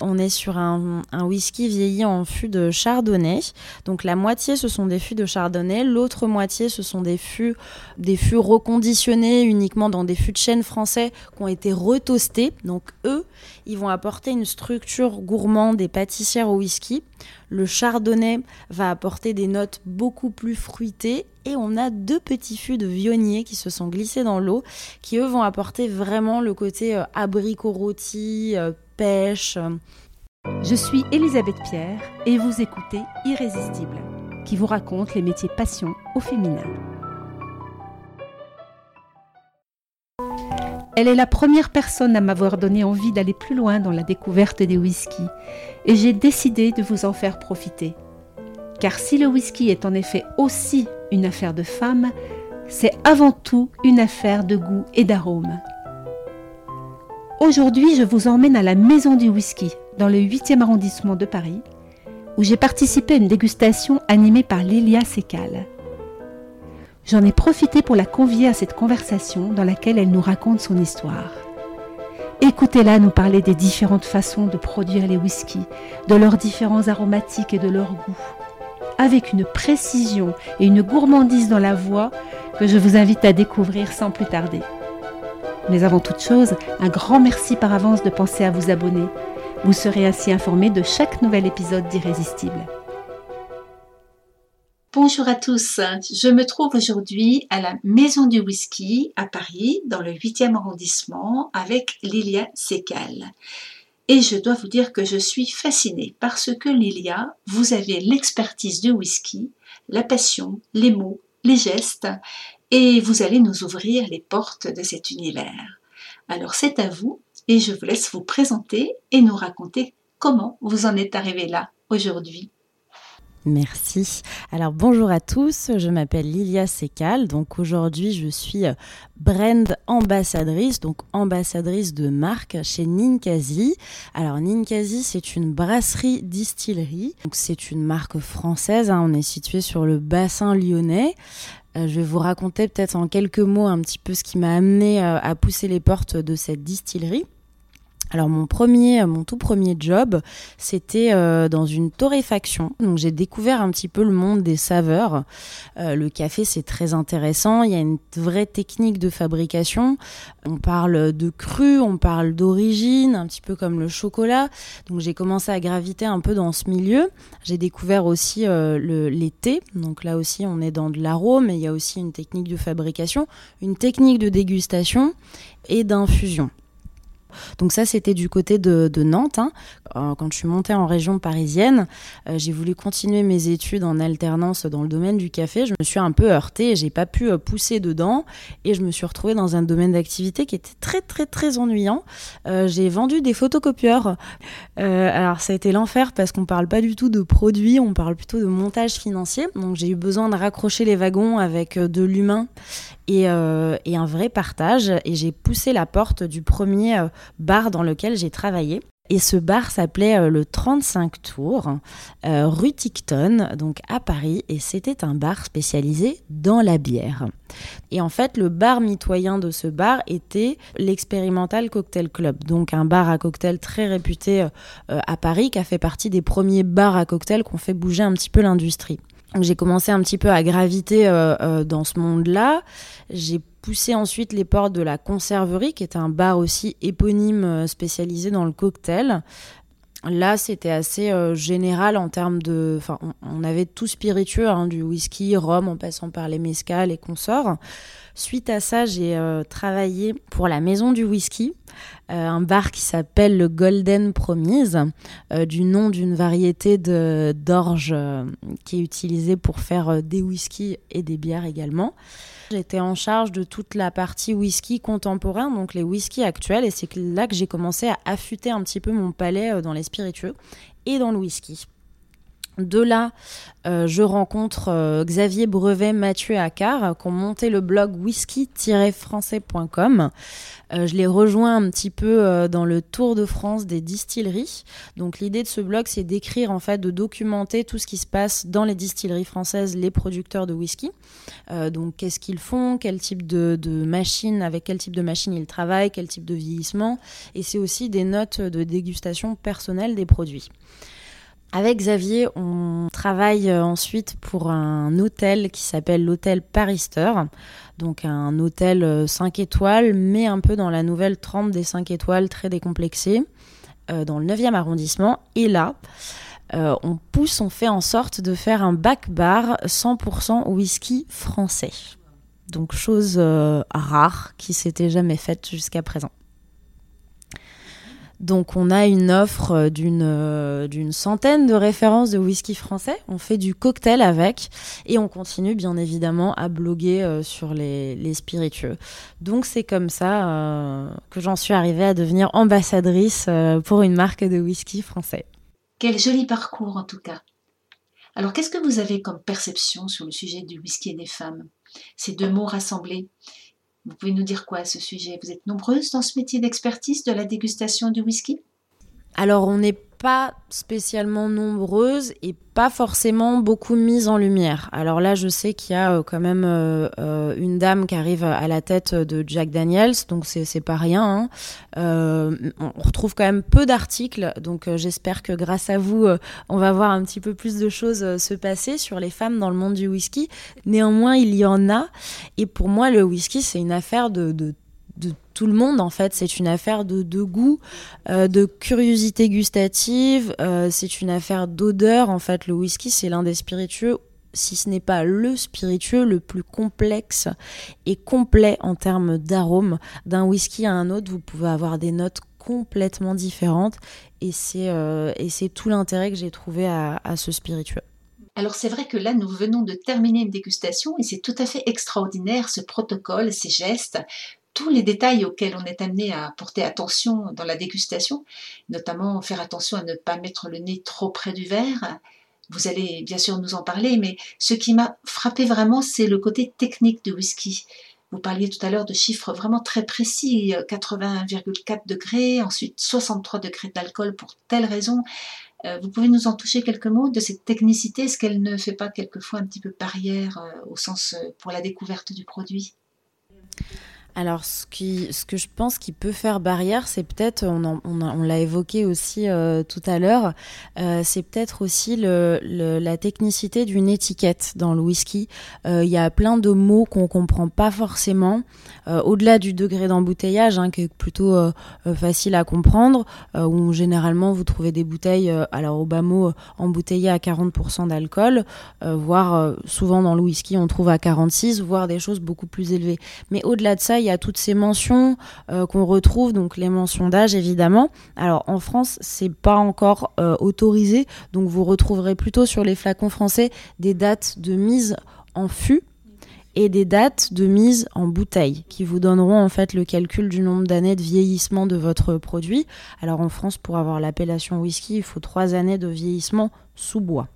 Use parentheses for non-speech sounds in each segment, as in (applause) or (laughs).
On est sur un, whisky vieilli en fût de chardonnay. Donc la moitié ce sont des fûts de chardonnay, l'autre moitié ce sont des fûts, des fûts reconditionnés uniquement dans des fûts de chêne français qui ont été retoastés. Donc eux, ils vont apporter une structure gourmande et pâtissière au whisky. Le chardonnay va apporter des notes beaucoup plus fruitées et on a deux petits fûts de vionnier qui se sont glissés dans l'eau qui eux vont apporter vraiment le côté euh, abricot rôti, euh, pêche. Je suis Elisabeth Pierre et vous écoutez Irrésistible, qui vous raconte les métiers passion au féminin. Elle est la première personne à m'avoir donné envie d'aller plus loin dans la découverte des whiskies et j'ai décidé de vous en faire profiter. Car si le whisky est en effet aussi une affaire de femme, c'est avant tout une affaire de goût et d'arôme. Aujourd'hui, je vous emmène à la Maison du Whisky, dans le 8e arrondissement de Paris, où j'ai participé à une dégustation animée par Lilia Sekal. J'en ai profité pour la convier à cette conversation dans laquelle elle nous raconte son histoire. Écoutez-la nous parler des différentes façons de produire les whiskies, de leurs différents aromatiques et de leur goût, avec une précision et une gourmandise dans la voix que je vous invite à découvrir sans plus tarder. Mais avant toute chose, un grand merci par avance de penser à vous abonner. Vous serez ainsi informé de chaque nouvel épisode d'Irrésistible. Bonjour à tous, je me trouve aujourd'hui à la Maison du Whisky à Paris, dans le 8e arrondissement, avec Lilia Sekal. Et je dois vous dire que je suis fascinée parce que Lilia, vous avez l'expertise du whisky, la passion, les mots, les gestes et vous allez nous ouvrir les portes de cet univers. Alors c'est à vous et je vous laisse vous présenter et nous raconter comment vous en êtes arrivé là aujourd'hui. Merci. Alors bonjour à tous, je m'appelle Lilia Sekal. Donc aujourd'hui, je suis euh, brand ambassadrice, donc ambassadrice de marque chez Ninkasi. Alors Ninkasi, c'est une brasserie distillerie. Donc c'est une marque française, hein. on est situé sur le bassin lyonnais. Euh, je vais vous raconter peut-être en quelques mots un petit peu ce qui m'a amené euh, à pousser les portes de cette distillerie. Alors mon premier, mon tout premier job, c'était euh, dans une torréfaction. Donc j'ai découvert un petit peu le monde des saveurs. Euh, le café c'est très intéressant. Il y a une vraie technique de fabrication. On parle de cru, on parle d'origine, un petit peu comme le chocolat. Donc j'ai commencé à graviter un peu dans ce milieu. J'ai découvert aussi euh, le, les thés. Donc là aussi on est dans de l'arôme, mais il y a aussi une technique de fabrication, une technique de dégustation et d'infusion. Donc ça, c'était du côté de, Nantes. Hein. Euh, quand je suis montée en région parisienne, euh, j'ai voulu continuer mes études en alternance dans le domaine du café. Je me suis un peu heurtée j'ai pas pu euh, pousser dedans. Et je me suis retrouvée dans un domaine d'activité qui était très très très ennuyant. j'ai vendu des photocopieurs. alors ça a été l'enfer parce qu'on parle pas du tout de produits, on parle plutôt de montage financier. Donc j'ai eu besoin de raccrocher les wagons avec de l'humain et, un vrai partage. Et j'ai poussé la porte du premier bar dans lequel j'ai travaillé. Et ce bar s'appelait euh, le 35 Tours, euh, rue Ticton, donc à Paris, et c'était un bar spécialisé dans la bière. Et en fait, le bar mitoyen de ce bar était l'Expérimental Cocktail Club, donc un bar à cocktail très réputé euh, à Paris, qui a fait partie des premiers bars à cocktail qui ont fait bouger un petit peu l'industrie. J'ai commencé un petit peu à graviter dans ce monde-là. J'ai poussé ensuite les portes de la Conserverie, qui est un bar aussi éponyme euh, spécialisé dans le cocktail. Là, c'était assez euh, général en termes de. Enfin, on, avait tout spiritueux, hein, du whisky, rhum, en passant par les mescales et consorts. Suite à ça, j'ai euh, travaillé pour la Maison du Whisky, un bar qui s'appelle le Golden Promise, du nom d'une variété d'orge qui est utilisée pour faire des whiskies et des bières également. J'étais en charge de toute la partie whisky contemporain, donc les whiskies actuels, et c'est là que j'ai commencé à affûter un petit peu mon palais euh, dans les spiritueux et dans le whisky. De là, euh, je rencontre euh, Xavier Brevet, Mathieu Accard, qui ont monté le blog whisky-français.com. Euh, je les rejoins un petit peu dans le tour de France des distilleries. Donc l'idée de ce blog, c'est d'écrire en fait, de documenter tout ce qui se passe dans les distilleries françaises, les producteurs de whisky. donc qu'est-ce qu'ils font, quel type de, de machine, avec quel type de machine ils travaillent, quel type de vieillissement. Et c'est aussi des notes de dégustation personnelle des produits. Avec Xavier, on travaille euh, ensuite pour un hôtel qui s'appelle l'hôtel Parister. Donc un hôtel 5 euh, étoiles, mais un peu dans la nouvelle trempe des 5 étoiles, très décomplexé, euh, dans le 9e arrondissement. Et là, on pousse, on fait en sorte de faire un back bar 100% whisky français. Donc chose rare qui s'était jamais faite jusqu'à présent. Donc on a une offre euh, euh, d'une centaine de références de whisky français. On fait du cocktail avec et on continue bien évidemment à bloguer euh, sur les, spiritueux. Donc c'est comme ça que j'en suis arrivée à devenir ambassadrice pour une marque de whisky français. Quel joli parcours en tout cas. Alors qu'est-ce que vous avez comme perception sur le sujet du whisky et des femmes? Ces deux mots rassemblés, vous pouvez nous dire quoi à ce sujet? Vous êtes nombreuses dans ce métier d'expertise de la dégustation du whisky? Alors, on n'est pas spécialement nombreuses et pas forcément beaucoup mises en lumière. Alors là, je sais qu'il y a euh, quand même euh, euh, une dame qui arrive à la tête de Jack Daniels, donc c'est pas rien. Hein. on retrouve quand même peu d'articles, donc j'espère que grâce à vous, on va voir un petit peu plus de choses se passer sur les femmes dans le monde du whisky. Néanmoins, il y en a, et pour moi, le whisky, c'est une affaire de, de de tout le monde en fait. C'est une affaire de, goût, euh, de curiosité gustative, euh, c'est une affaire d'odeur. En fait, le whisky, c'est l'un des spiritueux, si ce n'est pas le spiritueux le plus complexe et complet en termes d'arôme. D'un whisky à un autre, vous pouvez avoir des notes complètement différentes et c'est euh, tout l'intérêt que j'ai trouvé à ce spiritueux. Alors c'est vrai que là, nous venons de terminer une dégustation et c'est tout à fait extraordinaire ce protocole, ces gestes tous les détails auxquels on est amené à porter attention dans la dégustation, notamment faire attention à ne pas mettre le nez trop près du verre. Vous allez bien sûr nous en parler, mais ce qui m'a frappé vraiment, c'est le côté technique de whisky. Vous parliez tout à l'heure de chiffres vraiment très précis, 80,4 degrés, ensuite 63 degrés d'alcool pour telle raison. Euh, vous pouvez nous en toucher quelques mots de cette technicité? Est-ce qu'elle ne fait pas quelquefois un petit peu barrière euh, au sens euh, pour la découverte du produit? Alors, ce, que je pense qui peut faire barrière, c'est peut-être, on, l'a évoqué aussi euh, tout à l'heure, euh, c'est peut-être aussi la technicité d'une étiquette dans le whisky. Euh, il y a plein de mots qu'on comprend pas forcément, au-delà du degré d'embouteillage, hein, qui est plutôt facile à comprendre, où généralement vous trouvez des bouteilles, alors au bas mot, embouteillées à 40% d'alcool, voire souvent dans le whisky on trouve à 46, voire des choses beaucoup plus élevées. Mais au-delà de ça, il y a toutes ces mentions euh, qu'on retrouve, donc les mentions d'âge évidemment. Alors en France, c'est pas encore euh, autorisé, donc vous retrouverez plutôt sur les flacons français des dates de mise en fût et des dates de mise en bouteille qui vous donneront en fait le calcul du nombre d'années de vieillissement de votre produit. Alors en France, pour avoir l'appellation whisky, il faut trois années de vieillissement sous bois.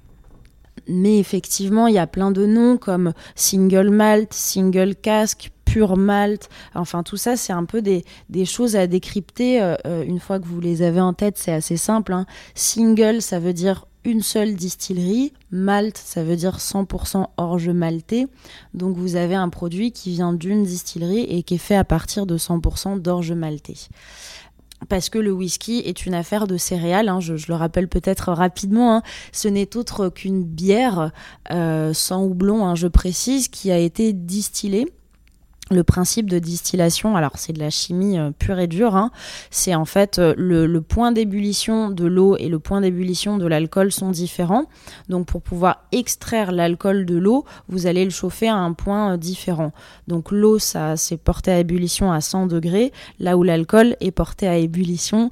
Mais effectivement, il y a plein de noms comme single malt, single cask, pure malt. Enfin, tout ça, c'est un peu des, choses à décrypter. Euh, euh, une fois que vous les avez en tête, c'est assez simple. Hein. Single, ça veut dire une seule distillerie. Malt, ça veut dire 100% orge maltais. Donc vous avez un produit qui vient d'une distillerie et qui est fait à partir de 100% d'orge maltais parce que le whisky est une affaire de céréales. Hein, je, le rappelle peut-être rapidement. Hein. ce n'est autre qu'une bière euh, sans houblon, je précise, qui a été distillée le principe de distillation, alors c'est de la chimie euh, pure et dure, hein. c'est en fait euh, le, point d'ébullition de l'eau et le point d'ébullition de l'alcool sont différents. Donc pour pouvoir extraire l'alcool de l'eau, vous allez le chauffer à un point euh, différent. Donc l'eau, ça c'est porté à ébullition à 100 degrés, là où l'alcool est porté à ébullition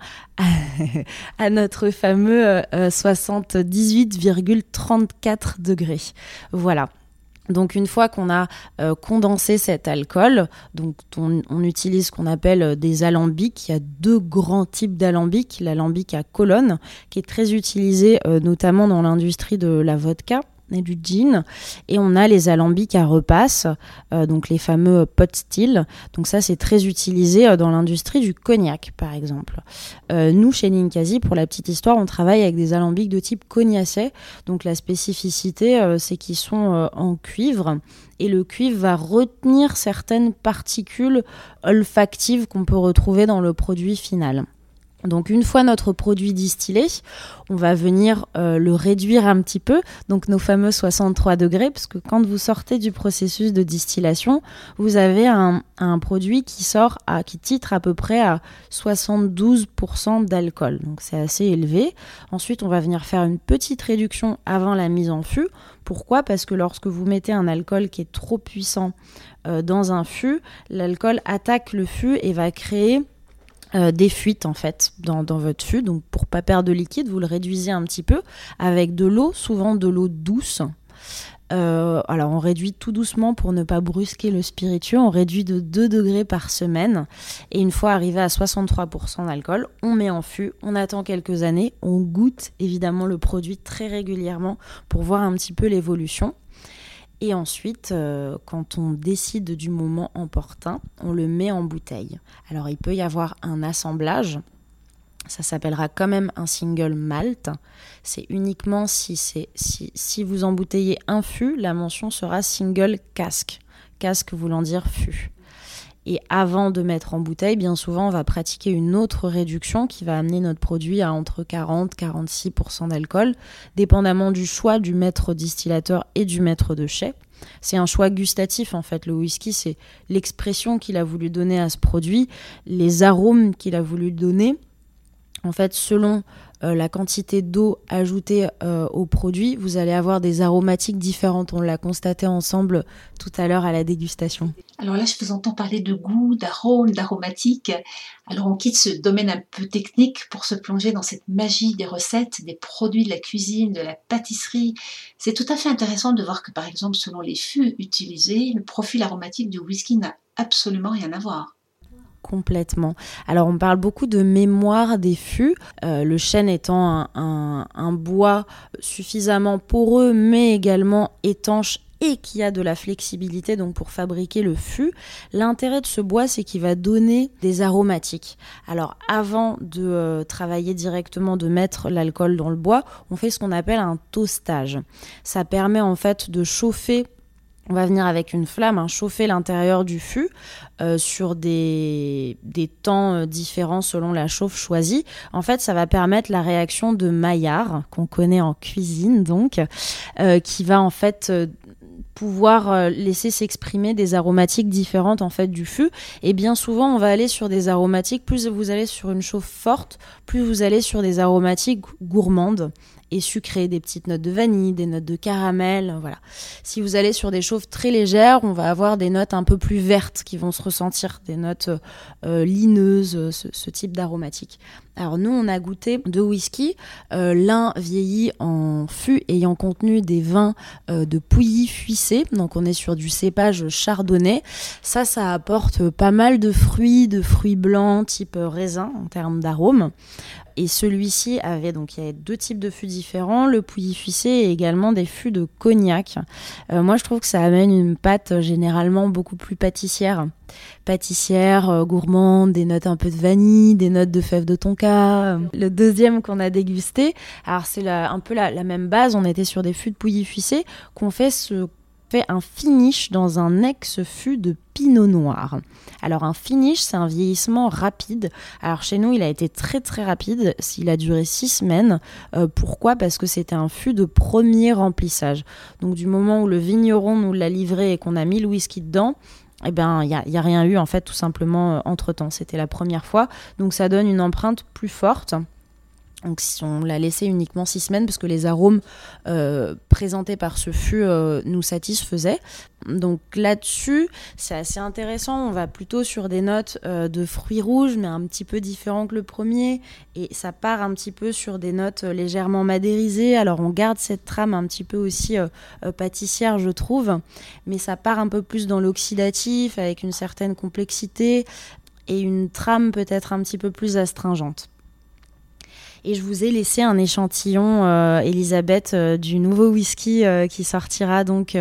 à, (laughs) notre fameux 78,34 degrés. Voilà. Donc une fois qu'on a euh, condensé cet alcool, on, utilise ce qu'on appelle euh, des alambics. Il y a deux grands types d'alambics. L'alambic à colonne, qui est très utilisé notamment dans l'industrie de la vodka et du gin. Et on a les alambics à repasse, euh, donc les fameux pot still. Donc ça, c'est très utilisé euh, dans l'industrie du cognac, par exemple. Euh, nous, chez Ninkasi, pour la petite histoire, on travaille avec des alambics de type cognacé. Donc la spécificité, c'est qu'ils sont en cuivre. Et le cuivre va retenir certaines particules olfactives qu'on peut retrouver dans le produit final. Donc une fois notre produit distillé, on va venir euh, le réduire un petit peu, donc nos fameux 63 degrés, parce que quand vous sortez du processus de distillation, vous avez un, produit qui sort à, qui titre à peu près à 72% d'alcool, donc c'est assez élevé. Ensuite, on va venir faire une petite réduction avant la mise en fût. Pourquoi? Parce que lorsque vous mettez un alcool qui est trop puissant euh, dans un fût, l'alcool attaque le fût et va créer euh, des fuites en fait dans, votre fût. Donc pour pas perdre de liquide, vous le réduisez un petit peu avec de l'eau, souvent de l'eau douce. Euh, alors on réduit tout doucement pour ne pas brusquer le spiritueux, on réduit de 2 degrés par semaine et une fois arrivé à 63% d'alcool, on met en fût, on attend quelques années, on goûte évidemment le produit très régulièrement pour voir un petit peu l'évolution. Et ensuite, euh, quand on décide du moment opportun, on le met en bouteille. Alors il peut y avoir un assemblage. Ça s'appellera quand même un single malt. C'est uniquement si, si, si vous embouteillez un fût, la mention sera single casque. Casque voulant dire fût. Et avant de mettre en bouteille, bien souvent, on va pratiquer une autre réduction qui va amener notre produit à entre 40 et 46% d'alcool, dépendamment du choix du maître distillateur et du maître de chai. C'est un choix gustatif en fait. Le whisky, c'est l'expression qu'il a voulu donner à ce produit, les arômes qu'il a voulu donner. En fait, selon euh, la quantité d'eau ajoutée euh, au produit, vous allez avoir des aromatiques différentes. On l'a constaté ensemble tout à l'heure à la dégustation. Alors là, je vous entends parler de goût, d'arôme, d'aromatique. Alors on quitte ce domaine un peu technique pour se plonger dans cette magie des recettes, des produits de la cuisine, de la pâtisserie. C'est tout à fait intéressant de voir que par exemple, selon les fûts utilisés, le profil aromatique du whisky n'a absolument rien à voir complètement. Alors on parle beaucoup de mémoire des fûts, euh, le chêne étant un, bois suffisamment poreux mais également étanche et qui a de la flexibilité donc pour fabriquer le fût. L'intérêt de ce bois, c'est qu'il va donner des aromatiques. Alors avant de euh, travailler directement, de mettre l'alcool dans le bois, on fait ce qu'on appelle un toastage. Ça permet en fait de chauffer on va venir avec une flamme chauffer l'intérieur du fût euh, sur des, des temps euh, différents selon la chauffe choisie. En fait, ça va permettre la réaction de Maillard, qu'on connaît en cuisine donc, euh, qui va en fait pouvoir laisser s'exprimer des aromatiques différentes en fait du fût. Et bien souvent on va aller sur des aromatiques. Plus vous allez sur une chauffe forte plus vous allez sur des aromatiques gourmandes et sucré, des petites notes de vanille, des notes de caramel, voilà. Si vous allez sur des chauves très légères, on va avoir des notes un peu plus vertes qui vont se ressentir, des notes euh, lineuses, ce, type d'aromatique. Alors nous, on a goûté deux whisky, euh, l'un vieilli en fût ayant contenu des vins euh, de Pouilly fuissé, donc on est sur du cépage chardonnay. Ça, ça apporte pas mal de fruits, de fruits blancs type raisin en termes d'arôme. Et celui-ci avait donc il y avait deux types de fûts le pouilly fuissé et également des fûts de cognac. Euh, moi, je trouve que ça amène une pâte euh, généralement beaucoup plus pâtissière, pâtissière, euh, gourmande, des notes un peu de vanille, des notes de fèves de tonka. Le deuxième qu'on a dégusté, alors c'est un peu la, la, même base. On était sur des fûts de pouilly fuissé qu'on fait ce un finish dans un ex-fût de pinot noir. Alors un finish, c'est un vieillissement rapide. Alors chez nous, il a été très très rapide. Il a duré six semaines. Euh, pourquoi? Parce que c'était un fût de premier remplissage. Donc du moment où le vigneron nous l'a livré et qu'on a mis le whisky dedans, eh ben, il n'y a, rien eu en fait tout simplement euh, entre temps. C'était la première fois. Donc ça donne une empreinte plus forte. Donc si on l'a laissé uniquement six semaines, parce que les arômes euh, présentés par ce fût euh, nous satisfaisaient. Donc là-dessus, c'est assez intéressant. On va plutôt sur des notes euh, de fruits rouges, mais un petit peu différent que le premier. Et ça part un petit peu sur des notes légèrement madérisées. Alors on garde cette trame un petit peu aussi pâtissière, je trouve. Mais ça part un peu plus dans l'oxydatif, avec une certaine complexité et une trame peut-être un petit peu plus astringente. Et je vous ai laissé un échantillon, euh, Elisabeth, euh, du nouveau whisky euh, qui sortira donc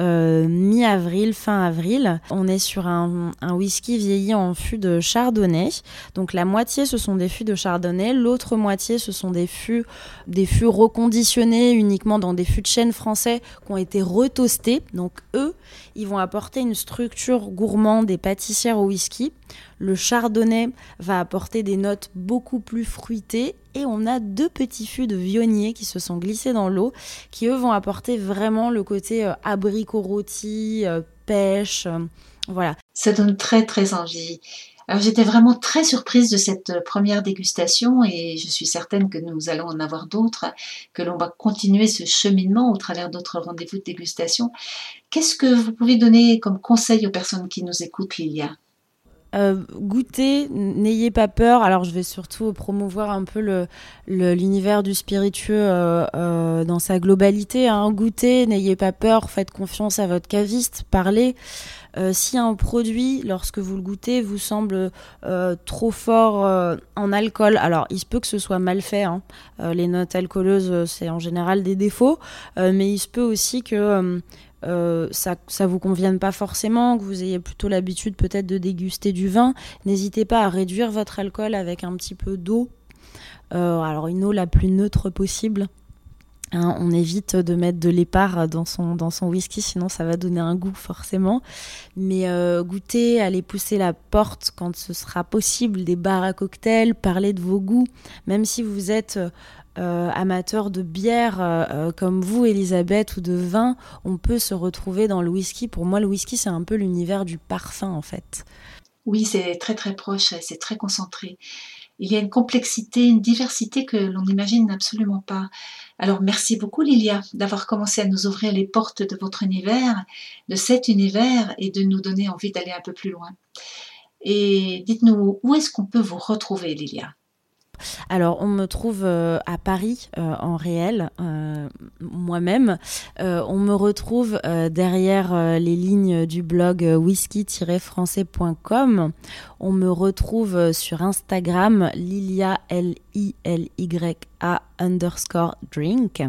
mi-avril, fin avril. On est sur un, whisky vieilli en fût de chardonnay. Donc la moitié ce sont des fûts de chardonnay, l'autre moitié ce sont des fûts, des fûts reconditionnés uniquement dans des fûts de chêne français qui ont été retoastés. Donc eux, ils vont apporter une structure gourmande et pâtissière au whisky. Le chardonnay va apporter des notes beaucoup plus fruitées et on a deux petits fûts de vionnier qui se sont glissés dans l'eau, qui eux vont apporter vraiment le côté euh, abricot rôti, euh, pêche, euh, voilà. Ça donne très très envie. Alors j'étais vraiment très surprise de cette première dégustation et je suis certaine que nous allons en avoir d'autres, que l'on va continuer ce cheminement au travers d'autres rendez-vous de dégustation. Qu'est-ce que vous pouvez donner comme conseil aux personnes qui nous écoutent, Lilia? Euh, goûtez, n'ayez pas peur. Alors, je vais surtout promouvoir un peu le, l'univers du spiritueux euh, euh, dans sa globalité. Hein. Goûtez, n'ayez pas peur, faites confiance à votre caviste, parlez. si un produit, lorsque vous le goûtez, vous semble trop fort en alcool, alors il se peut que ce soit mal fait. Hein. les notes alcooleuses, c'est en général des défauts, mais il se peut aussi que euh, ça, ça vous convienne pas forcément, que vous ayez plutôt l'habitude peut-être de déguster du vin, n'hésitez pas à réduire votre alcool avec un petit peu d'eau. Euh, alors une eau la plus neutre possible. Hein, on évite de mettre de l'épar dans son, dans son whisky, sinon ça va donner un goût forcément. Mais euh, goûter, aller pousser la porte quand ce sera possible, des bars à cocktails, parler de vos goûts, même si vous êtes euh, amateur de bière euh, comme vous, Elisabeth, ou de vin, on peut se retrouver dans le whisky. Pour moi, le whisky, c'est un peu l'univers du parfum, en fait. Oui, c'est très très proche, c'est très concentré. Il y a une complexité, une diversité que l'on n'imagine absolument pas. Alors merci beaucoup Lilia d'avoir commencé à nous ouvrir les portes de votre univers, de cet univers et de nous donner envie d'aller un peu plus loin. Et dites-nous où est-ce qu'on peut vous retrouver Lilia? Alors, on me trouve euh, à Paris euh, en réel, euh, moi-même. on me retrouve derrière les lignes du blog whisky-français.com. On me retrouve sur Instagram, Lilia, L-I-L-Y-A underscore drink.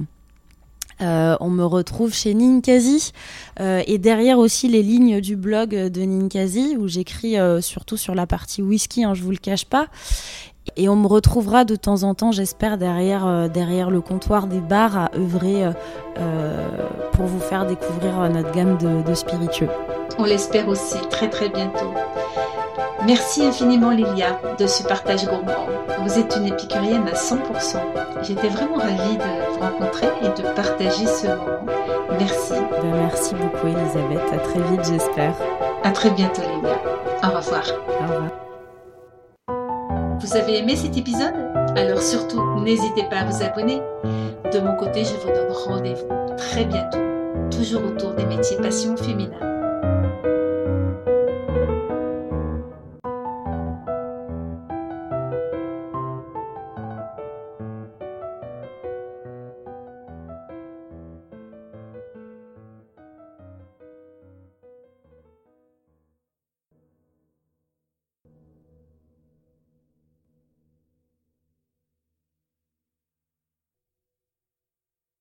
on me retrouve chez Ninkasi et derrière aussi les lignes du blog de Ninkasi où j'écris surtout sur la partie whisky, hein, je vous le cache pas. Et on me retrouvera de temps en temps, j'espère, derrière, euh, derrière le comptoir des bars à œuvrer euh, euh, pour vous faire découvrir notre gamme de, de spiritueux. On l'espère aussi très très bientôt. Merci infiniment Lilia de ce partage gourmand. Vous êtes une épicurienne à 100%. J'étais vraiment ravie de vous rencontrer et de partager ce moment. Merci. Ben, merci beaucoup Elisabeth. À très vite j'espère. À très bientôt Lilia. Au revoir. Au revoir. Vous avez aimé cet épisode? Alors surtout, n'hésitez pas à vous abonner. De mon côté, je vous donne rendez-vous très bientôt, toujours autour des métiers passion féminin.